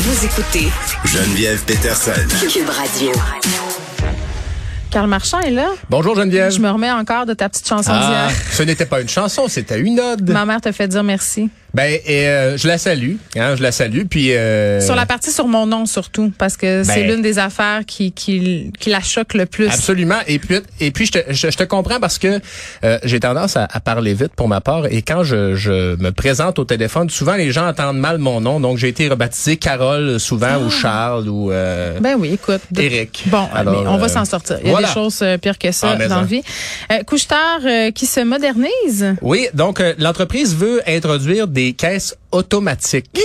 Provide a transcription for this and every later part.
Vous écoutez Geneviève Peterson. Cube Radio. Carl Marchand est là. Bonjour Geneviève. Je me remets encore de ta petite chanson Ah, d'hier. ce n'était pas une chanson, c'était une ode. Ma mère te fait dire merci. Ben, et, euh, je la salue, hein, je la salue, puis. Euh, Sur la partie sur mon nom surtout, parce que c'est Ben- l'une des affaires qui, qui, qui la choque le plus. Absolument. Et puis, et puis je, te, je, je te comprends parce que euh, j'ai tendance à, à parler vite pour ma part. Et quand je, je me présente au téléphone, souvent les gens entendent mal mon nom. Donc j'ai été rebaptisé Carole souvent ou Charles ou. Euh, Ben oui, écoute. de- Éric. Bon, Alors, mais on va euh, s'en sortir. Il y a voilà. des choses euh, pires que ça Ah, dans la vie. Euh, Couche-tard euh, qui se modernise? Oui, donc euh, l'entreprise veut introduire des caisses automatiques. Non!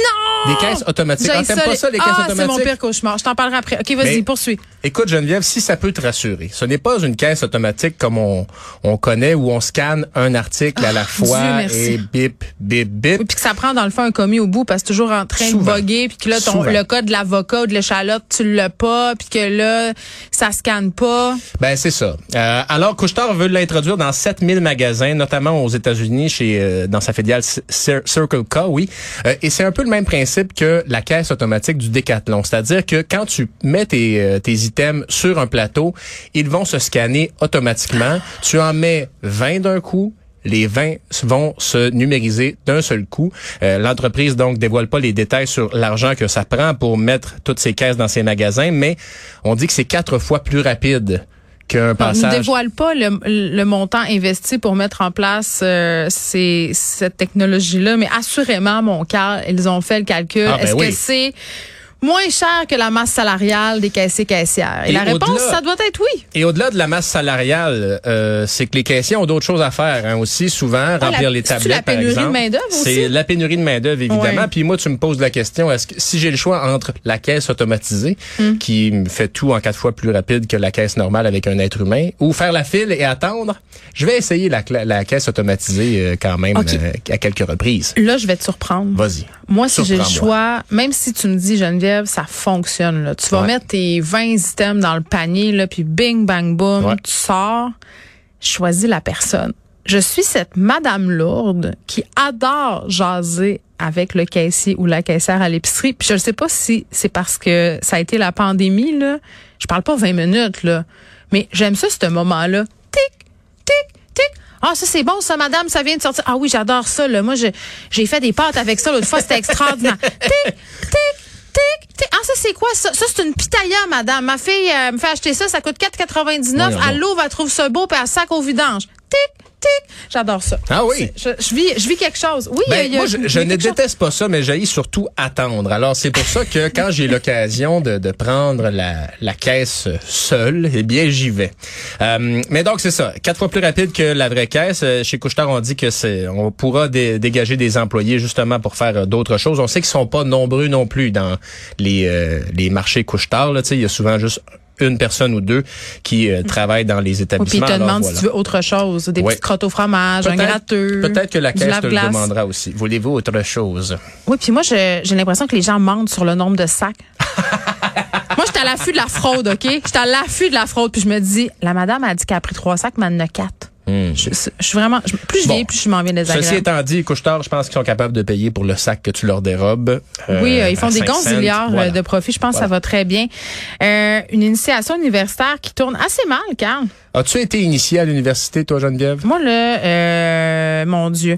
Des caisses automatiques. Ah, t'aimes pas ça, les caisses ah, c'est mon automatiques? pire cauchemar. Je t'en parlerai après. OK, vas-y, poursuis. Écoute, Geneviève, si ça peut te rassurer, ce n'est pas une caisse automatique comme on, on connaît où on scanne un article à la Ah, Dieu fois merci. et bip, bip, bip. Oui, puis que ça prend dans le fond un commis au bout parce que c'est toujours en train Souvent. de voguer puis que là ton Souvent. le code de l'avocat ou de l'échalote tu l'as pas puis que là ça scanne pas. Ben c'est ça. Euh, alors Couchetard veut l'introduire dans 7000 magasins, notamment aux États-Unis chez euh, dans sa filiale C- Cir- Euh, et c'est un peu le même principe que la caisse automatique du Decathlon, c'est-à-dire que quand tu mets tes, euh, tes items sur un plateau, ils vont se scanner automatiquement. Tu en mets 20 d'un coup. Les 20 vont se numériser d'un seul coup. Euh, L'entreprise donc dévoile pas les détails sur l'argent que ça prend pour mettre toutes ces caisses dans ces magasins, mais on dit que c'est quatre fois plus rapide qu'un On ne dévoile pas le, le montant investi pour mettre en place euh, ces, cette technologie-là, mais assurément, mon cas, ils ont fait le calcul. Ah, ben Est-ce oui. que c'est moins cher que la masse salariale des caissiers caissières? Et, Et la réponse, ça doit être oui. Et au-delà de la masse salariale, euh, c'est que les caissiers ont d'autres choses à faire hein, aussi, souvent, remplir la- les tablettes, la par pénurie de exemple. main-d'œuvre aussi? C'est la pénurie de main-d'œuvre, évidemment. Ouais. Puis moi, tu me poses la question, est-ce que si j'ai le choix entre la caisse automatisée, Hmm. qui me fait tout en quatre fois plus rapide que la caisse normale avec un être humain, ou faire la file et attendre, je vais essayer la, caisse automatisée euh, quand même euh, à quelques reprises. Là, je vais te surprendre. Vas-y. Moi, si j'ai le choix, même si tu me dis, Geneviève, ça fonctionne, là. Tu vas Ouais. mettre tes 20 items dans le panier, là, puis bing, bang, boom, Ouais. tu sors, choisis la personne. Je suis cette madame lourde qui adore jaser avec le caissier ou la caissière à l'épicerie. Puis je ne sais pas si c'est parce que ça a été la pandémie, là. Je parle pas 20 minutes, là. Mais j'aime ça, ce moment-là. Tic, tic, tic. Ah, ça, c'est bon, ça, madame, ça vient de sortir. Ah oui, j'adore ça, là. Moi, j'ai fait des pâtes avec ça l'autre fois, c'était extraordinaire. tic, tic, ça, c'est quoi, ça? Ça, c'est une pitaya, madame. Ma fille euh, me fait acheter ça, ça coûte 4,99. Voyons Elle l'ouvre, elle trouve ça beau, puis elle sac au vidange. Tic, tic. J'adore ça. Ah oui? Je, je vis, je vis quelque chose. Oui, Ben, il y a- moi, je, je ne chose. déteste pas ça, mais j'ai surtout attendre. Alors, c'est pour ça que quand j'ai l'occasion de, de prendre la, la caisse seule, eh bien, j'y vais. Euh, mais donc, c'est ça. Quatre fois plus rapide que la vraie caisse. Euh, Chez Couchetard, on dit que c'est, on pourra dé- dégager des employés justement pour faire euh, d'autres choses. On sait qu'ils sont pas nombreux non plus dans les, euh, les marchés Couchetard. Là, Tu sais, il y a souvent juste une personne ou deux qui euh, travaillent dans les Oui, puis établissements. il te Alors, demande voilà. si tu veux autre chose. Des Ouais. petites crottes au fromage, un gratteux. Peut-être que la caisse te le demandera aussi. Voulez-vous autre chose? Oui, puis moi, j'ai l'impression que les gens mentent sur le nombre de sacs. moi, j'étais à l'affût de la fraude, OK? J'étais à l'affût de la fraude, puis je me dis, la madame a dit qu'elle a pris trois sacs, mais elle en a quatre. Je, je suis vraiment... je- plus je Hmm. Bon. vieillis, plus je m'en viens Ceci désagréable. étant dit, Couchetard, je pense qu'ils sont capables de payer pour le sac que tu leur dérobes. euh, Oui, euh, ils font des 5 cents. gonziliards Voilà. euh, de profit. Je pense que ça va très bien. Euh, une initiation universitaire qui tourne assez mal, Carl. As-tu été initié à l'université, toi, Geneviève? Moi, là, euh, mon Dieu.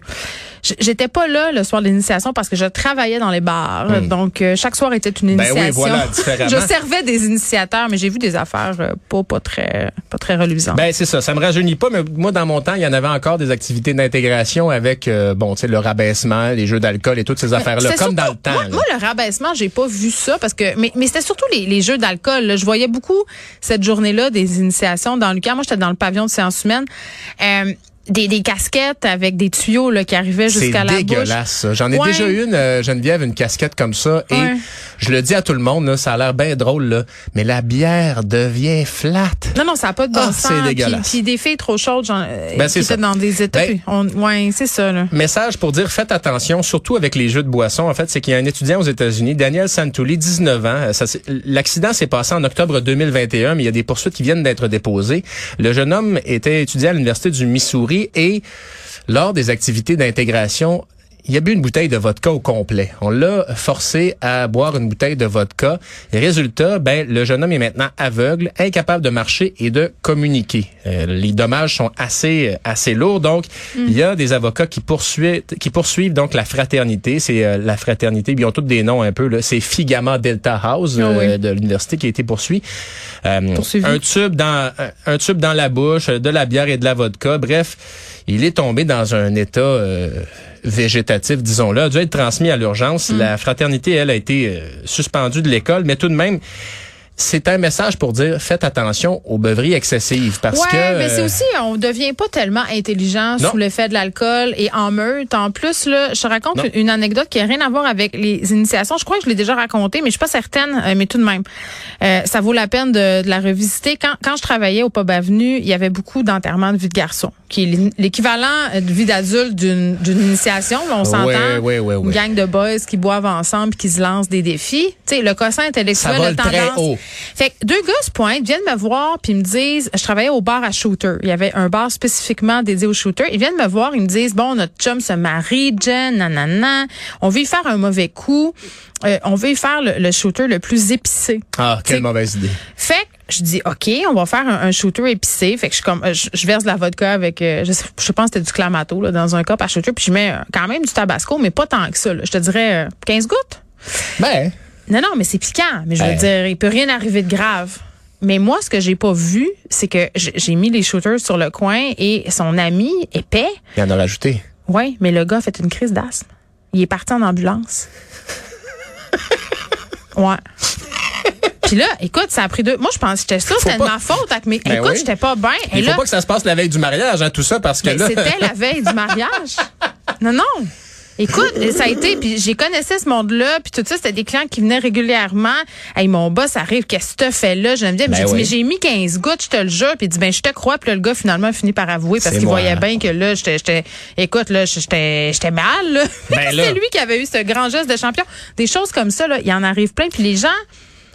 J'étais pas là le soir de l'initiation parce que je travaillais dans les bars. Donc, euh, chaque soir était une Hmm. Ben oui, initiation. voilà, différemment. je servais des initiateurs, mais j'ai vu des affaires euh, pas, pas très pas très reluisantes. Ben c'est ça, ça me rajeunit pas, mais moi dans mon temps, il y en avait encore des activités d'intégration avec euh, bon, tu sais le rabaissement, les jeux d'alcool et toutes ces affaires-là, comme dans le temps. Moi, le rabaissement, j'ai pas vu ça parce que, mais, mais c'était surtout les, les jeux d'alcool. Je voyais beaucoup cette journée-là des initiations dans le camp. Moi, j'étais dans le pavillon de séance humaine. Euh, des, des casquettes avec des tuyaux là, qui arrivaient C'est jusqu'à la bouche. dégueulasse. ça. J'en ai Ouais. déjà eu une, euh, Geneviève, une casquette comme ça. Et Ouais. je le dis à tout le monde, là, ça a l'air bien drôle, là, mais la bière devient flat. Non, non, ça n'a pas de bon Ah, sens. c'est dégueulasse. Puis, puis des filles trop chaudes, genre, euh, Ben, qui c'est étaient dans des états. Ben- on, ouais, c'est ça, là. Message pour dire faites attention, surtout avec les jeux de boissons. En fait, c'est qu'il y a un étudiant aux États-Unis, Daniel Santulli, 19 ans. L'accident s'est passé en octobre 2021, mais il y a des poursuites qui viennent d'être déposées. Le jeune homme était étudiant à l'université du Missouri et lors des activités d'intégration, il a bu une bouteille de vodka au complet. On l'a forcé à boire une bouteille de vodka. Et résultat, ben, le jeune homme est maintenant aveugle, incapable de marcher et de communiquer. Euh, les dommages sont assez, assez lourds. Donc, il y a des avocats qui poursuivent, qui poursuivent donc la fraternité. C'est euh, la fraternité. Ils ont tous des noms un peu. Là. C'est Figama Delta House Ah oui. euh, de l'université qui a été poursuivi. Euh, Poursuivi. un tube dans un, un tube dans la bouche, de la bière et de la vodka. Bref, il est tombé dans un état euh, végétatif, disons-le, a dû être transmis à l'urgence. Mm. La fraternité, elle, a été euh, suspendue de l'école, mais tout de même, c'est un message pour dire faites attention aux beuveries excessives parce ouais, que mais c'est euh, aussi, on devient pas tellement intelligent Non. sous l'effet de l'alcool et en meute. En plus, là, je te raconte Non. une anecdote qui a rien à voir avec les initiations. Je crois que je l'ai déjà raconté, mais je suis pas certaine, mais tout de même. Euh, ça vaut la peine de, de la revisiter. Quand, quand je travaillais au Pub Avenue, il y avait beaucoup d'enterrements de vie de garçon, qui est l'é- l'équivalent euh, de vie d'adulte d'une d'une initiation. Là, on s'entend. Ouais, ouais, ouais, Une gang de boys qui boivent ensemble qui se lancent des défis. Tu sais, le quotient intellectuel Ça vole a très tendance. haut. Fait que deux gars se pointent, viennent me voir puis me disent, je travaillais au bar à shooter. Il y avait un bar spécifiquement dédié aux shooters. Ils viennent me voir, ils me disent, bon, notre chum se marie, Jen, nanana. On veut y faire un mauvais coup. Euh, on veut y faire le, le shooter le plus épicé. ah quelle mauvaise idée. Fait que je dis OK, on va faire un, un shooter épicé. Fait que je comme euh, je, je verse de la vodka avec euh, je, sais, je pense que c'était du clamato là, dans un cup à shooter puis je mets euh, quand même du tabasco mais pas tant que ça. là. Je te dirais euh, 15 gouttes. Ben Non non, mais c'est piquant, mais je veux Ben. dire il peut rien arriver de grave. Mais moi ce que j'ai pas vu, c'est que j'ai mis les shooters sur le coin et son ami épais, il y en a rajouté. ouais, mais le gars a fait une crise d'asthme. Il est parti en ambulance. ouais. Puis là, écoute, ça a pris deux. Moi, je pense que j'étais Faut c'était de ma faute. Avec mes... Ben écoute, oui. j'étais pas bien. Il faut là, pas que ça se passe la veille du mariage, hein, tout ça, parce que mais là. c'était la veille du mariage. Non, non. Écoute, ça a été, puis j'ai connaissé ce monde-là, puis tout ça, c'était des clients qui venaient régulièrement. Hey, mon boss arrive, qu'est-ce que tu fais là? Je me dis, Ben j'ai dit, mais j'ai mis 15 gouttes, je te le jure. Puis il dit, ben, je te crois. Puis là, le gars, finalement, a fini par avouer parce qu'il voyait bien que là, j'étais, j'étais, écoute, là, j'étais, j'étais mal, là. Ben. C'est lui qui avait eu ce grand geste de champion. Des choses comme ça, là, il y en arrive plein, puis les gens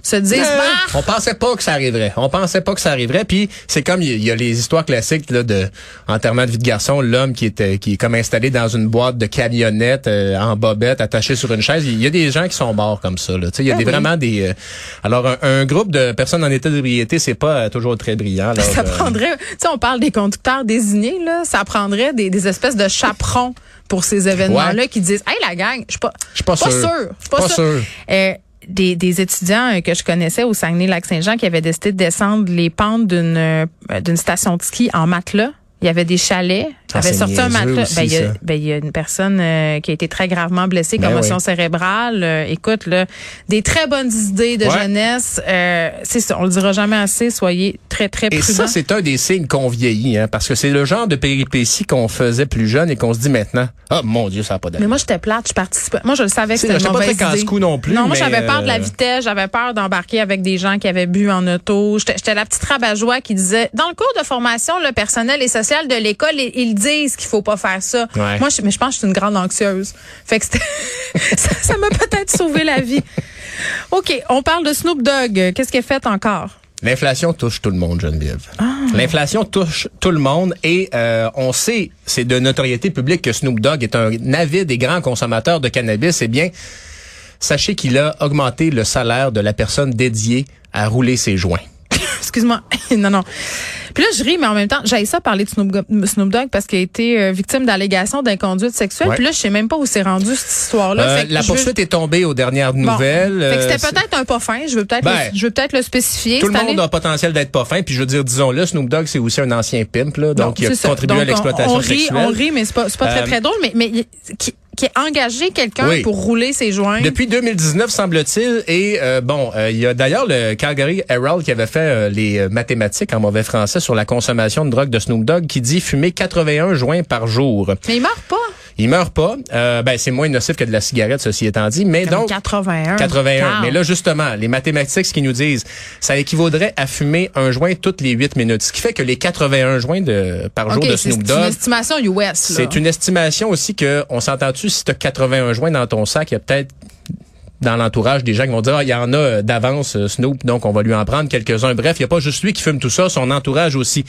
se disent, Euh, bah, on pensait pas que ça arriverait. On pensait pas que ça arriverait. Puis c'est comme il y, a les histoires classiques là, de enterrement de vie de garçon, l'homme qui était qui est comme installé dans une boîte de camionnette euh, en bobette, attaché sur une chaise. Il y a des gens qui sont morts comme ça. Là. Tu sais, Il y a Ben des, oui. vraiment des. euh, alors un, un groupe de personnes en état d'ébriété, c'est pas euh, toujours très brillant. alors, Ça euh, prendrait, tu sais, on parle des conducteurs désignés, là, ça prendrait des, des espèces de chaperons pour ces événements-là Ouais. qui disent, hey, la gang, je suis pas, Je suis pas sûr. Je suis pas, Pas sûr. sûr. Des, des étudiants euh, que je connaissais au Saguenay-Lac-Saint-Jean qui avaient décidé de descendre les pentes d'une euh, d'une station de ski en matelas. Il y avait des chalets. Il avait sorti un niaiseux matelas. aussi, ben, il y a, ben, il y a une personne euh, qui a été très gravement blessée, Ben commotion oui. cérébrale. Euh, écoute, là, des très bonnes idées de Ouais. jeunesse. Euh, c'est ça, on le dira jamais assez. Soyez très, très Et prudents. ça, c'est un des signes qu'on vieillit, hein, parce que c'est le genre de péripéties qu'on faisait plus jeune et qu'on se dit maintenant, ah mon Dieu, ça n'a pas Mais d'allure. moi, j'étais plate, je participais. Moi, je le savais que c'était une j'étais pas mauvaise très idée. non plus, Non, moi, mais, j'avais peur de la euh, vitesse, j'avais peur d'embarquer avec des gens qui avaient bu en auto. J'étais la petite rabat-joie qui disait, dans le cours de formation, le personnel et social de l'école, ils disent qu'il faut pas faire ça. Ouais. Moi, je, mais je pense que je suis une grande anxieuse. Fait que c'était- ça ça m'a peut-être sauvé la vie. OK, on parle de Snoop Dogg. Qu'est-ce qu'il a fait encore? L'inflation touche tout le monde, Geneviève. Ah. L'inflation touche tout le monde et euh, on sait, c'est de notoriété publique que Snoop Dogg est un avide et grand consommateur de cannabis. Eh bien, sachez qu'il a augmenté le salaire de la personne dédiée à rouler ses joints. Excuse-moi. non, non. Puis là, je ris, mais en même temps, j'aille ça parler de Snoop, Dogg parce qu'il a été euh, victime d'allégations d'inconduite sexuelle. Ouais. Puis là, je sais même pas où c'est rendu cette histoire-là. Euh, la veux- poursuite est tombée aux dernières Bon. nouvelles. Fait que Euh, c'était peut-être un pas fin. Je veux peut-être Ben, le, je veux peut-être le spécifier. Tout le monde a potentiel d'être pas fin, puis je veux dire, disons-le, Snoop Dogg, c'est aussi un ancien pimp, là, donc il a contribué Donc, à l'exploitation on, on rit, sexuelle. On rit, mais c'est pas, pas très, très drôle. Mais, mais qui, qui a engagé quelqu'un Oui. pour rouler ses joints. Depuis 2019, semble-t-il. Et euh, bon, euh, il y a d'ailleurs le Calgary Herald qui avait fait euh, les euh, mathématiques en mauvais français sur la consommation de drogue de Snoop Dogg qui dit fumer 81 joints par jour. Mais il meurt pas. Il meurt pas. Euh, ben, c'est moins nocif que de la cigarette, ceci étant dit. Mais Comme donc, 81. 81. Calme. Mais là, justement, les mathématiques, ce qu'ils nous disent, ça équivaudrait à fumer un joint toutes les 8 minutes. Ce qui fait que les 81 joints de, par jour de Snoop c'est une Dogg, estimation US. c'est une estimation aussi que, on s'entend-tu, si tu as 81 joints dans ton sac, il y a peut-être dans l'entourage des gens qui vont dire, ah, il y en a d'avance Snoop, donc on va lui en prendre quelques-uns. Bref, il n'y a pas juste lui qui fume tout ça, son entourage aussi.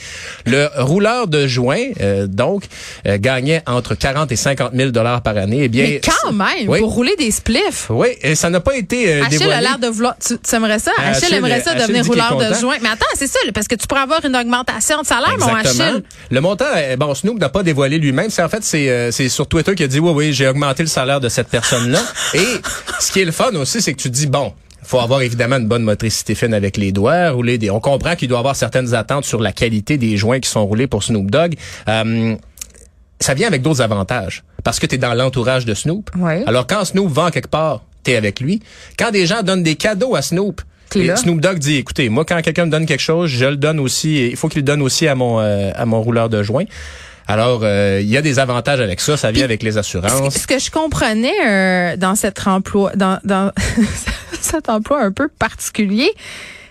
Le rouleur de joint, donc, gagnait entre 40 et 50 000 dollars par année. Eh bien, Mais quand même, pour rouler des spliffs. Oui, et ça n'a pas été Achille dévoilé. a l'air de vouloir. Tu, aimerais ça? Achille, aimerait ça devenir rouleur de joint. Mais attends, c'est ça, parce que tu pourrais avoir une augmentation de salaire, mon Achille. Le montant, bon, Snoop n'a pas dévoilé lui-même. C'est en fait, c'est sur Twitter qu'il a dit, oui, oui, j'ai augmenté le salaire de cette personne-là. et ce qui est le fun aussi, c'est que tu dis, bon, faut avoir évidemment une bonne motricité fine avec les doigts, rouler des. On comprend qu'il doit avoir certaines attentes sur la qualité des joints qui sont roulés pour Snoop Dogg. Euh, ça vient avec d'autres avantages parce que tu es dans l'entourage de Snoop. Alors quand Snoop vend quelque part, tu es avec lui. Quand des gens donnent des cadeaux à Snoop, et Snoop Dogg dit écoutez, moi quand quelqu'un me donne quelque chose, je le donne aussi, il faut qu'il le donne aussi à mon euh, à mon rouleur de joint. Alors, euh, il y a des avantages avec ça, ça vient avec les assurances. Ce que je comprenais euh, dans cet emploi, dans, dans cet emploi un peu particulier,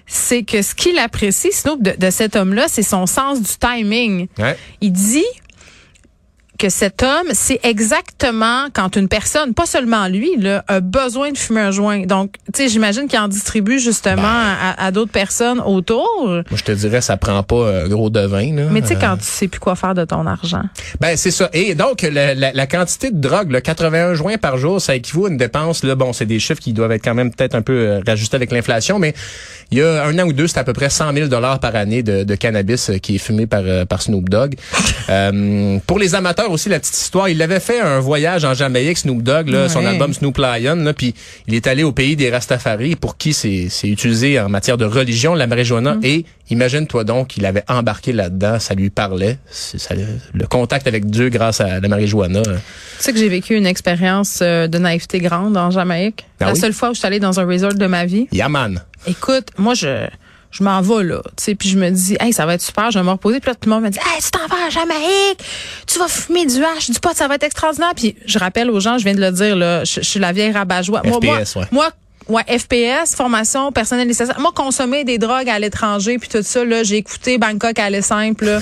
c'est que ce qu'il apprécie, Snoop, de, de cet homme-là, c'est son sens du timing. Ouais. Il dit que cet homme, c'est exactement quand une personne, pas seulement lui, là, a besoin de fumer un joint. Donc, tu sais, j'imagine qu'il en distribue justement ben. à, d'autres personnes autour. Moi, je te dirais, ça prend pas euh, gros de vin. Là. Mais tu sais, quand tu sais plus quoi faire de ton argent. Ben, c'est ça. Et donc, la, la, quantité de drogue, le 81 joints par jour, ça équivaut à une dépense. Là, bon, c'est des chiffres qui doivent être quand même peut-être un peu euh, rajustés avec l'inflation, mais il y a un an ou deux, c'est à peu près 100 000 dollars par année de, de, cannabis euh, qui est fumé par, par Snoop Dogg. pour les amateurs aussi la petite histoire. Il avait fait un voyage en Jamaïque, Snoop Dogg, là, son album Snoop Lion, puis il est allé au pays des Rastafari, pour qui c'est utilisé en matière de religion, la marijuana. Mm. Et imagine-toi donc, il avait embarqué là-dedans, ça lui parlait. Ça, le contact avec Dieu grâce à la marijuana. Tu sais que j'ai vécu une expérience euh, de naïveté grande en Jamaïque. Ah la seule fois où je suis allée dans un resort de ma vie. Yaman. Écoute, moi, je je m'en vais là, tu sais, puis je me dis, hey, ça va être super, je vais me reposer. Puis là, tout le monde me dit, hey, tu t'en vas à Jamaïque, tu vas fumer du hache, du pot, ça va être extraordinaire. Puis je rappelle aux gens, je viens de le dire, là, je, suis la vieille rabat-joie. Moi, moi, ouais. moi, Ouais, FPS, formation personnelle nécessaire. Moi, consommer des drogues à l'étranger, puis tout ça, là, j'ai écouté Bangkok à aller simple. Là.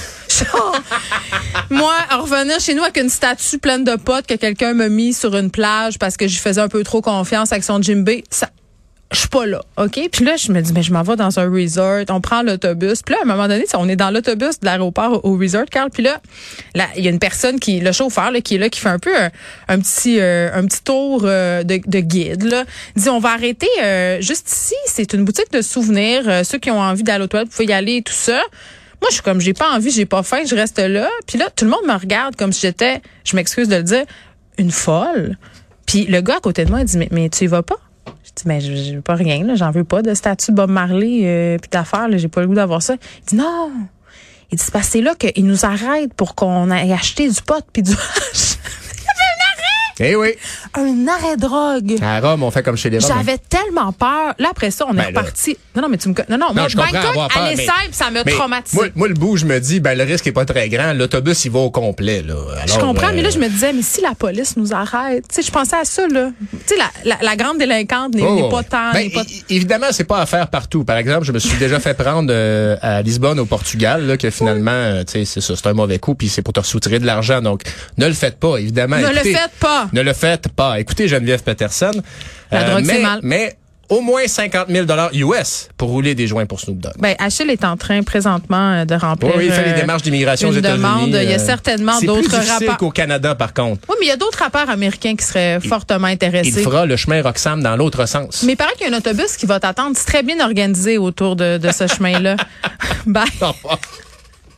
Moi, revenir chez nous avec une statue pleine de potes que quelqu'un m'a mis sur une plage parce que je faisais un peu trop confiance avec son Jimbe, ça, je suis pas là, OK? Puis là, je me dis, mais je m'en vais dans un resort, on prend l'autobus. Puis là, à un moment donné, on est dans l'autobus de l'aéroport au resort, Carl. Puis là, il y a une personne qui, le chauffeur, là, qui est là, qui fait un peu un, petit euh, un petit tour euh, de, de, guide. Là. Dit, on va arrêter euh, juste ici. C'est une boutique de souvenirs. ceux qui ont envie d'aller au toilette, vous y aller et tout ça. Moi, je suis comme, j'ai pas envie, j'ai pas faim, je reste là. Puis là, tout le monde me regarde comme si j'étais, je m'excuse de le dire, une folle. Puis le gars à côté de moi, il dit, mais, mais tu y vas pas? Dis, mais je, veux pas rien, là, j'en veux pas de statut Bob Marley, euh, puis d'affaires, j'ai pas le goût d'avoir ça. Il dit, non. Il dit, c'est parce que c'est là qu'il nous arrête pour qu'on aille acheter du pot puis du hache. Eh oui. Un arrêt drogue. À Rome, on fait comme chez les Roms. J'avais tellement peur. Là, après ça, on est ben reparti. Non, non, mais tu me. Non, non, non moi, je Bangkok, aller simple, ça m'a traumatisé. Moi, moi, le bout, je me dis, ben, le risque est pas très grand. L'autobus, il va au complet, là. je comprends, mais là, euh, je me disais, mais si la police nous arrête, tu sais, je pensais à ça, là. Tu sais, la, la, la, grande délinquante n'est oh. pas tant. Ben, pas... Évidemment, c'est pas à faire partout. Par exemple, je me suis déjà fait prendre euh, à Lisbonne, au Portugal, là, que finalement, euh, tu sais, c'est ça, c'est un mauvais coup, puis c'est pour te soutirer de l'argent. Donc, ne le faites pas, évidemment. Ne le faites pas. Ne le faites pas. Écoutez Geneviève Peterson. La drogue, mais, mal. mais au moins 50 000 US pour rouler des joints pour Snoop Dogg. Ben, Achille est en train présentement euh, de remplir. Oui, il fait les euh, démarches d'immigration aux États-Unis. Il y a euh, certainement d'autres rapports. qu'au Canada, par contre. Oui, mais il y a d'autres rapports américains qui seraient fortement intéressés. Il fera le chemin Roxham dans l'autre sens. Mais il paraît qu'il y a un autobus qui va t'attendre. C'est très bien organisé autour de, de ce chemin-là. Bye.